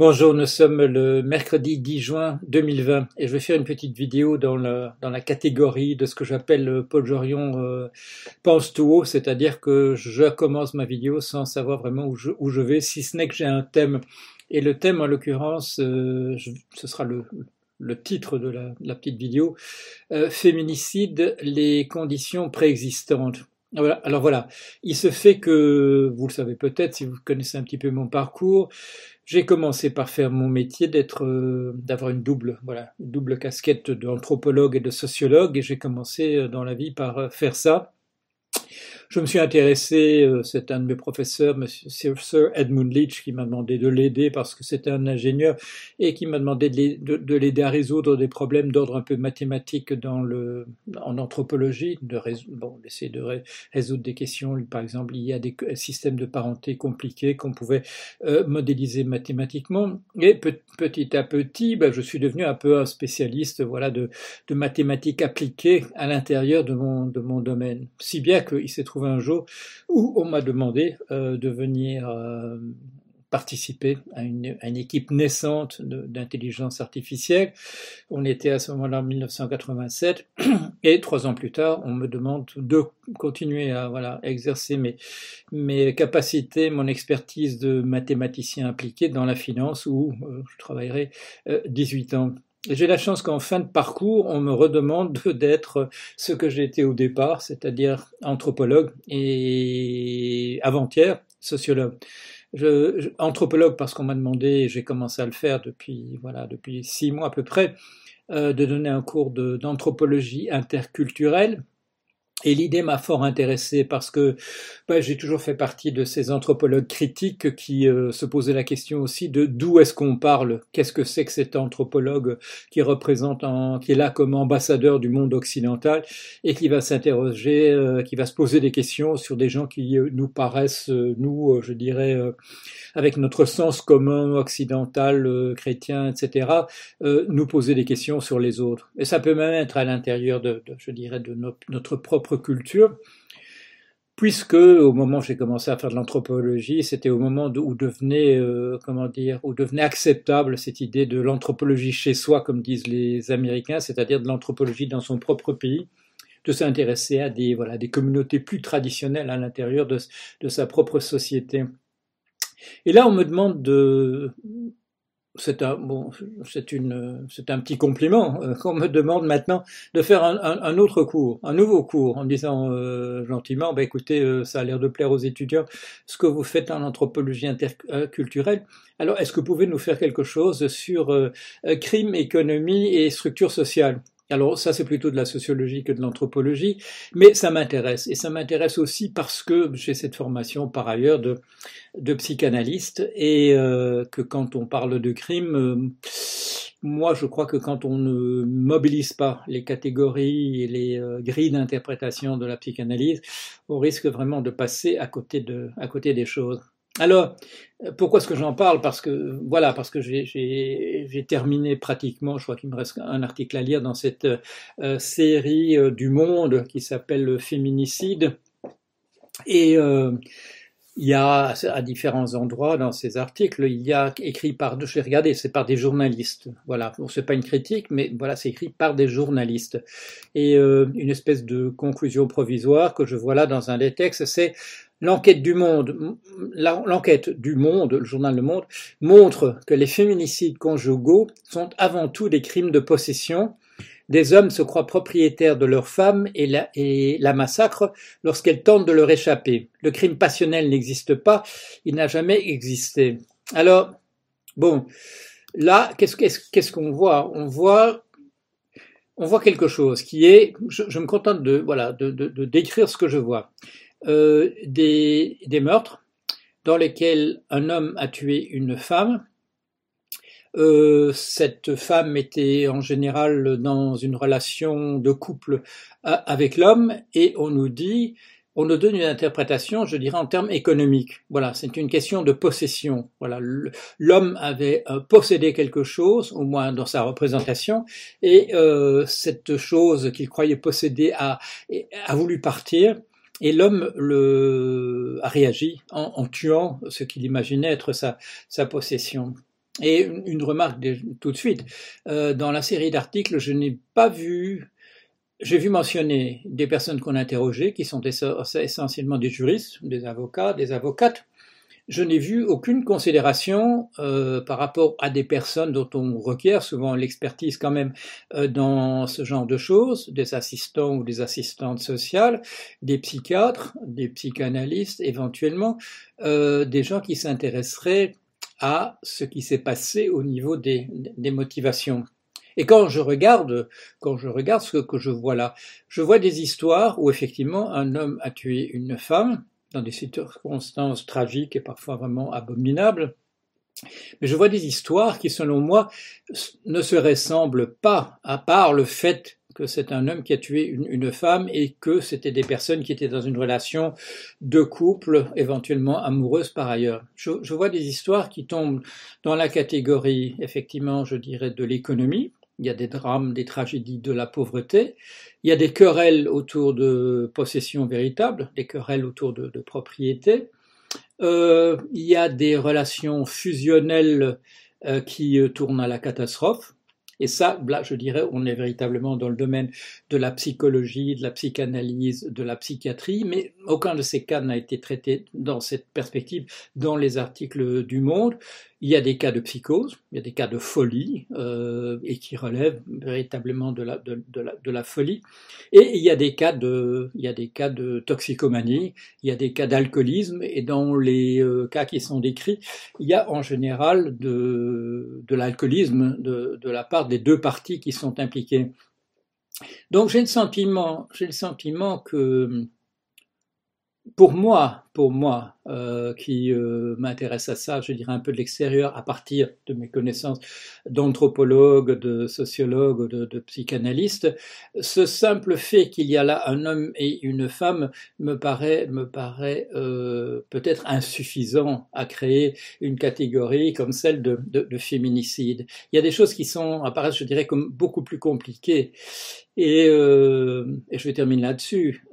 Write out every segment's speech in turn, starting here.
Bonjour, nous sommes le mercredi 10 juin 2020 et je vais faire une petite vidéo dans, la catégorie de ce que j'appelle Paul Jorion euh, pense tout haut, c'est-à-dire que je commence ma vidéo sans savoir vraiment où je, vais, si ce n'est que j'ai un thème. Et le thème, en l'occurrence, euh, ce sera le, titre de la, petite vidéo, euh, Féminicide, les conditions préexistantes. Alors voilà, il se fait que, vous le savez peut-être si vous connaissez un petit peu mon parcours, j'ai commencé par faire mon métier d'être, euh, d'avoir une double, voilà, une double casquette d'anthropologue et de sociologue, et j'ai commencé euh, dans la vie par euh, faire ça. Je me suis intéressé, euh, c'est un de mes professeurs, Monsieur Sir Edmund Leach, qui m'a demandé de l'aider parce que c'était un ingénieur et qui m'a demandé de l'aider à résoudre des problèmes d'ordre un peu mathématique dans le, en anthropologie, de bon, d'essayer de résoudre des questions, par exemple, il y a des systèmes de parenté compliqués qu'on pouvait euh, modéliser mathématiquement. Et petit à petit, ben, je suis devenu un peu un spécialiste, voilà, de, de mathématiques appliquées à l'intérieur de mon, de mon domaine. Si bien qu'il s'est trouvé un jour où on m'a demandé euh, de venir euh, participer à une, équipe naissante d'intelligence artificielle. On était à ce moment-là en 1987 et trois ans plus tard, on me demande de continuer à exercer mes, capacités, mon expertise de mathématicien impliqué dans la finance où euh, je travaillerai 18 ans. J'ai la chance qu'en fin de parcours, on me redemande d'être ce que j'étais au départ, c'est-à-dire anthropologue et avant-hier sociologue. Anthropologue parce qu'on m'a demandé, j'ai commencé à le faire depuis voilà depuis six mois à peu près, euh, de donner un cours d'anthropologie interculturelle et l'idée m'a fort intéressé parce que bah, j'ai toujours fait partie de ces anthropologues critiques qui euh, se posaient la question aussi de d'où est-ce qu'on parle, qu'est-ce que c'est que cet anthropologue qui représente, qui est là comme ambassadeur du monde occidental et qui va s'interroger, euh, qui va se poser des questions sur des gens qui euh, nous paraissent, nous, je dirais, avec notre sens commun occidental, chrétien, etc., nous poser des questions sur les autres. Et ça peut même être à l'intérieur de, de, je dirais, de notre propre culture, puisque au moment où j'ai commencé à faire de l'anthropologie, c'était au moment où devenait, euh, comment dire, où devenait acceptable cette idée de l'anthropologie chez soi, comme disent les Américains, c'est-à-dire de l'anthropologie dans son propre pays, de s'intéresser à des, voilà, des communautés plus traditionnelles à l'intérieur de, de sa propre société. Et là, on me demande de, c'est un bon, c'est une, c'est un petit compliment euh, qu'on me demande maintenant de faire un, un, autre cours, un nouveau cours, en disant euh, gentiment, bah écoutez, euh, ça a l'air de plaire aux étudiants, ce que vous faites en anthropologie interculturelle. Alors, est-ce que vous pouvez nous faire quelque chose sur crime, économie et structure sociale? Alors ça c'est plutôt de la sociologie que de l'anthropologie, mais ça m'intéresse. Et ça m'intéresse aussi parce que j'ai cette formation par ailleurs de, psychanalyste et euh, que quand on parle de crime, euh, moi je crois que quand on ne mobilise pas les catégories et les euh, grilles d'interprétation de la psychanalyse, on risque vraiment de passer à côté, de, à côté des choses. Alors, pourquoi est-ce que j'en parle? Parce que voilà, parce que j'ai terminé pratiquement, je crois qu'il me reste un article à lire dans cette euh, série euh, du Monde qui s'appelle Féminicide. Et euh, il y a à différents endroits dans ces articles, il y a écrit par, je vais regarder, c'est par des journalistes. Voilà, bon, c'est pas une critique, mais voilà, c'est écrit par des journalistes. Et une espèce de conclusion provisoire que je vois là dans un des textes, c'est L'enquête du Monde, l'enquête du Monde, le journal Le Monde, montre que les féminicides conjugaux sont avant tout des crimes de possession. Des hommes se croient propriétaires de leurs femmes et la, massacrent lorsqu'elles tentent de leur échapper. Le crime passionnel n'existe pas, il n'a jamais existé. Alors, bon, là, qu'est-ce qu'on voit? On voit on voit quelque chose qui est, je, me contente de voilà de décrire ce que je vois. Euh, des, des, meurtres dans lesquels un homme a tué une femme. Euh, cette femme était en général dans une relation de couple avec l'homme et on nous dit, on nous donne une interprétation, je dirais en termes économiques. Voilà, c'est une question de possession. Voilà, l'homme avait euh, possédé quelque chose, au moins dans sa représentation, et euh, cette chose qu'il croyait posséder a, a voulu partir et l'homme a réagi en, tuant ce qu'il imaginait être sa, possession. Et une remarque tout de suite, euh, dans la série d'articles, je n'ai pas vu, j'ai vu mentionner des personnes qu'on interrogeait, qui sont essentiellement des juristes, des avocats, des avocates, je n'ai vu aucune considération euh, par rapport à des personnes dont on requiert souvent l'expertise quand même euh, dans ce genre de choses, des assistants ou des assistantes sociales, des psychiatres, des psychanalystes éventuellement, euh, des gens qui s'intéresseraient à ce qui s'est passé au niveau des, des motivations. Et quand je regarde, quand je regarde ce que je vois là, je vois des histoires où effectivement un homme a tué une femme, dans des circonstances tragiques et parfois vraiment abominables. Mais je vois des histoires qui, selon moi, ne se ressemblent pas, à part le fait que c'est un homme qui a tué une, femme et que c'était des personnes qui étaient dans une relation de couple, éventuellement amoureuse par ailleurs. Je, je vois des histoires qui tombent dans la catégorie, effectivement, je dirais, de l'économie, il y a des drames, des tragédies de la pauvreté, il y a des querelles autour de possessions véritables, des querelles autour de, de propriété, euh, il y a des relations fusionnelles euh, qui euh, tournent à la catastrophe, et ça, là, je dirais, on est véritablement dans le domaine de la psychologie, de la psychanalyse, de la psychiatrie, mais aucun de ces cas n'a été traité dans cette perspective dans les articles du Monde. Il y a des cas de psychose, il y a des cas de folie, euh, et qui relèvent véritablement de la, de, la, de la folie. Et il y a des cas de, il y a des cas de toxicomanie, il y a des cas d'alcoolisme, et dans les euh, cas qui sont décrits, il y a en général de, de l'alcoolisme de, de la part des deux parties qui sont impliquées. Donc j'ai le sentiment, j'ai le sentiment que pour moi, pour moi, euh, qui euh, m'intéresse à ça, je dirais un peu de l'extérieur, à partir de mes connaissances d'anthropologue, de sociologue, de, de psychanalyste, ce simple fait qu'il y a là un homme et une femme me paraît, me paraît euh, peut-être insuffisant à créer une catégorie comme celle de, de, de, féminicide. Il y a des choses qui sont apparaissent, je dirais, comme beaucoup plus compliquées. Et, euh, et je vais terminer là-dessus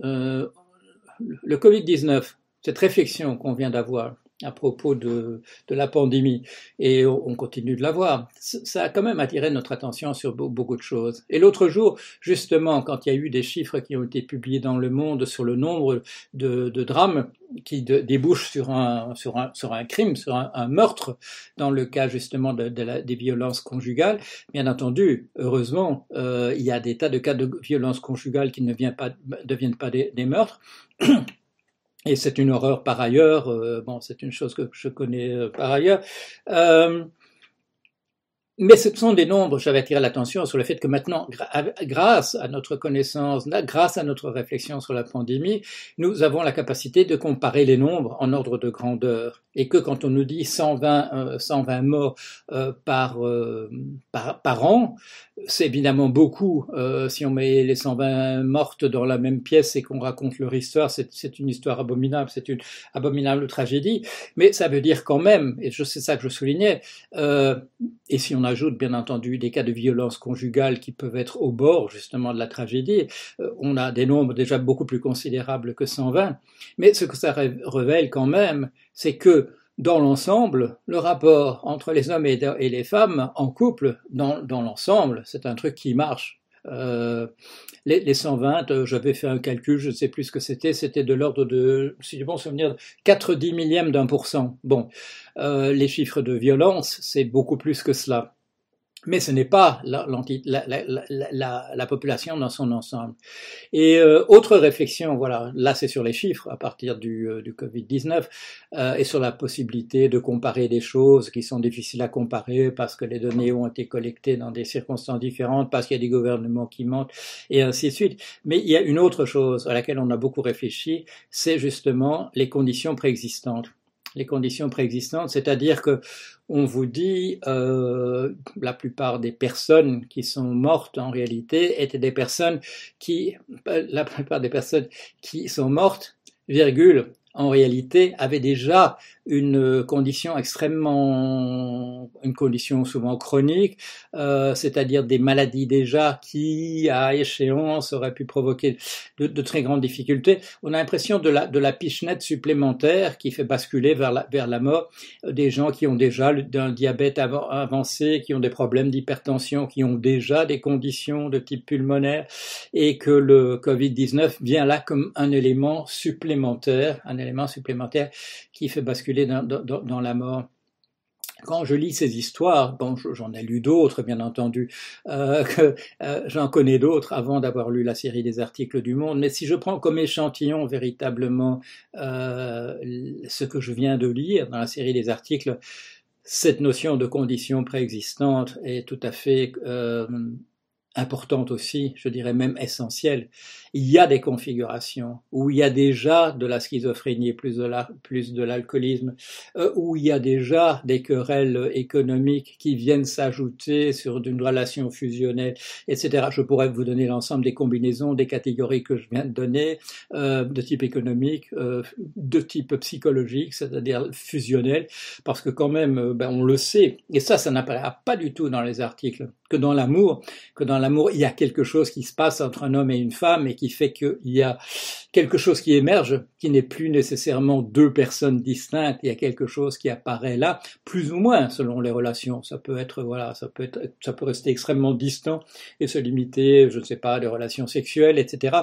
le Covid-19, cette réflexion qu'on vient d'avoir à propos de, de, la pandémie, et on continue de l'avoir, ça a quand même attiré notre attention sur beaucoup de choses. Et l'autre jour, justement, quand il y a eu des chiffres qui ont été publiés dans le monde sur le nombre de, de drames qui débouchent sur un, sur, un, sur un crime, sur un, meurtre, dans le cas justement de, la, des violences conjugales, bien entendu, heureusement, euh, il y a des tas de cas de violences conjugales qui ne viennent pas, deviennent pas des meurtres. Et c'est une horreur par ailleurs. Euh, bon, c'est une chose que je connais euh, par ailleurs. Euh, mais ce sont des nombres, j'avais attiré l'attention sur le fait que maintenant, grâce à notre connaissance, grâce à notre réflexion sur la pandémie, nous avons la capacité de comparer les nombres en ordre de grandeur. Et que quand on nous dit 120, 120 morts par, par, par, an, c'est évidemment beaucoup. Euh, si on met les 120 mortes dans la même pièce et qu'on raconte leur histoire, c'est une histoire abominable, c'est une abominable tragédie. Mais ça veut dire quand même, et c'est ça que je soulignais, euh, et si on ajoute bien entendu des cas de violence conjugale qui peuvent être au bord justement de la tragédie, euh, on a des nombres déjà beaucoup plus considérables que 120. Mais ce que ça révèle quand même, c'est que dans l'ensemble, le rapport entre les hommes et, les femmes en couple, dans, l'ensemble, c'est un truc qui marche. Euh, les, les, 120, euh, j'avais fait un calcul, je ne sais plus ce que c'était, c'était de l'ordre de, si je bon souvenir, 4 dix millièmes d'un pour cent. Bon, euh, les chiffres de violence, c'est beaucoup plus que cela mais ce n'est pas la, la, la, population dans son ensemble. Et euh, autre réflexion, voilà, là c'est sur les chiffres à partir du, euh, du Covid-19 euh, et sur la possibilité de comparer des choses qui sont difficiles à comparer parce que les données ont été collectées dans des circonstances différentes, parce qu'il y a des gouvernements qui mentent et ainsi de suite. Mais il y a une autre chose à laquelle on a beaucoup réfléchi, c'est justement les conditions préexistantes les conditions préexistantes, c'est-à-dire que on vous dit euh, la plupart des personnes qui sont mortes en réalité étaient des personnes qui la plupart des personnes qui sont mortes virgule en réalité, avait déjà une condition extrêmement, une condition souvent chronique, euh, c'est-à-dire des maladies déjà qui, à échéance, auraient pu provoquer de, très grandes difficultés. On a l'impression de la, de la pichenette supplémentaire qui fait basculer vers la, vers la mort des gens qui ont déjà un diabète avancé, qui ont des problèmes d'hypertension, qui ont déjà des conditions de type pulmonaire, et que le Covid-19 vient là comme un élément supplémentaire, supplémentaire qui fait basculer dans, la mort. Quand je lis ces histoires, bon, j'en ai lu d'autres, bien entendu, euh, euh, j'en connais d'autres avant d'avoir lu la série des articles du Monde, mais si je prends comme échantillon véritablement euh, ce que je viens de lire dans la série des articles, cette notion de condition préexistante est tout à fait importante aussi, je dirais même essentielle. Il y a des configurations où il y a déjà de la schizophrénie, plus de la, plus l'alcoolisme, euh, où il y a déjà des querelles économiques qui viennent s'ajouter sur une relation fusionnelle, etc. Je pourrais vous donner l'ensemble des combinaisons, des catégories que je viens de donner, euh, de type économique, euh, de type psychologique, c'est-à-dire fusionnel, parce que quand même, euh, ben, on le sait, et ça, ça n'apparaît pas du tout dans les articles, que dans l'amour, que dans l'amour, il y a quelque chose qui se passe entre un homme et une femme et qui fait qu'il y a quelque chose qui émerge, qui n'est plus nécessairement deux personnes distinctes, il y a quelque chose qui apparaît là, plus ou moins selon les relations. Ça peut être, voilà, ça peut être, ça peut rester extrêmement distant et se limiter, je ne sais pas, à des relations sexuelles, etc.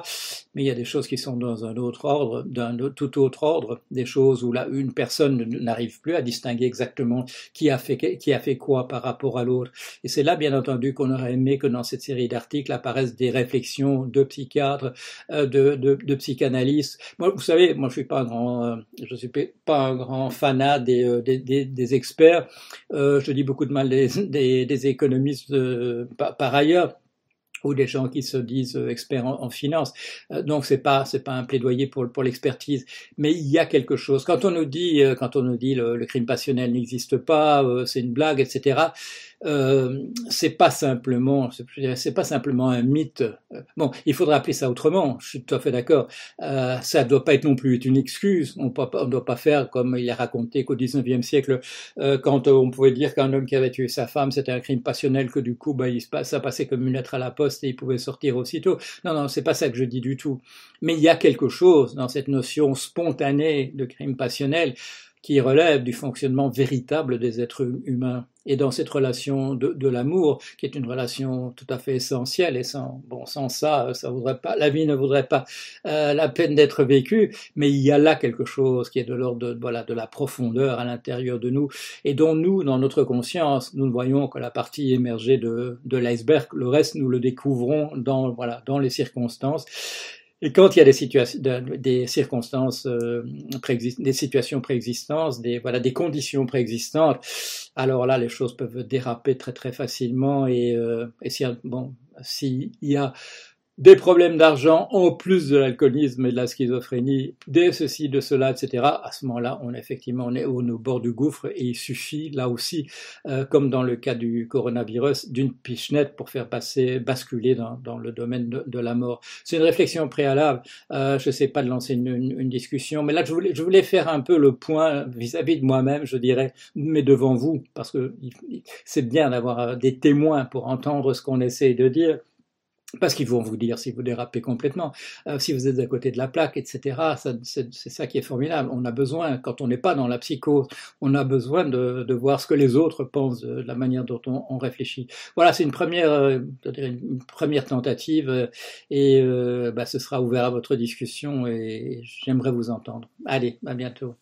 Mais il y a des choses qui sont dans un autre ordre, d'un tout autre ordre, des choses où là, une personne n'arrive plus à distinguer exactement qui a fait, qui a fait quoi par rapport à l'autre. Et c'est là, bien entendu, qu'on aurait aimé que dans cette série d'articles apparaissent des réflexions de psychiatres, euh, de, psychanalystes. Moi, vous savez, moi, je suis pas un grand, euh, suis pas un grand fanat des, euh, des, experts. je dis beaucoup de mal des, économistes par, ailleurs ou des gens qui se disent experts en, en finance. donc c'est pas c'est pas un plaidoyer pour l'expertise, mais il y a quelque chose. Quand on nous dit quand on nous dit le crime passionnel n'existe pas, c'est une blague, etc euh, c'est pas simplement, c'est pas simplement un mythe. Bon, il faudra appeler ça autrement. Je suis tout à fait d'accord. Euh, ça ne doit pas être non plus une excuse. On ne doit pas faire comme il a raconté qu'au 19e siècle, euh, quand on pouvait dire qu'un homme qui avait tué sa femme, c'était un crime passionnel, que du coup, bah, il, ça passait comme une lettre à la poste et il pouvait sortir aussitôt. Non, non, c'est pas ça que je dis du tout. Mais il y a quelque chose dans cette notion spontanée de crime passionnel qui relève du fonctionnement véritable des êtres humains. Et dans cette relation de, de l'amour, qui est une relation tout à fait essentielle, et sans, bon, sans ça, ça voudrait pas, la vie ne voudrait pas euh, la peine d'être vécue, mais il y a là quelque chose qui est de l'ordre de, voilà, de la profondeur à l'intérieur de nous, et dont nous, dans notre conscience, nous ne voyons que la partie émergée de, de l'iceberg, le reste, nous le découvrons dans, voilà, dans les circonstances. Et quand il y a des situations, des circonstances euh, des situations préexistantes, des voilà, des conditions préexistantes, alors là, les choses peuvent déraper très très facilement. Et, euh, et si bon, s'il y a des problèmes d'argent en plus de l'alcoolisme et de la schizophrénie, des ceci, de cela, etc. À ce moment-là, on effectivement on est au, bord du gouffre et il suffit là aussi, euh, comme dans le cas du coronavirus, d'une pichenette pour faire passer, basculer dans, le domaine de, la mort. C'est une réflexion préalable. Euh, je ne sais pas de lancer une, discussion, mais là je voulais, faire un peu le point vis-à-vis -vis de moi-même, je dirais, mais devant vous, parce que c'est bien d'avoir des témoins pour entendre ce qu'on essaie de dire parce qu'ils vont vous dire si vous dérapez complètement, euh, si vous êtes à côté de la plaque, etc. C'est ça qui est formidable. On a besoin, quand on n'est pas dans la psychose, on a besoin de, voir ce que les autres pensent de la manière dont on, on réfléchit. Voilà, c'est une première, euh, une première tentative, euh, et bah, ce sera ouvert à votre discussion, et j'aimerais vous entendre. Allez, à bientôt.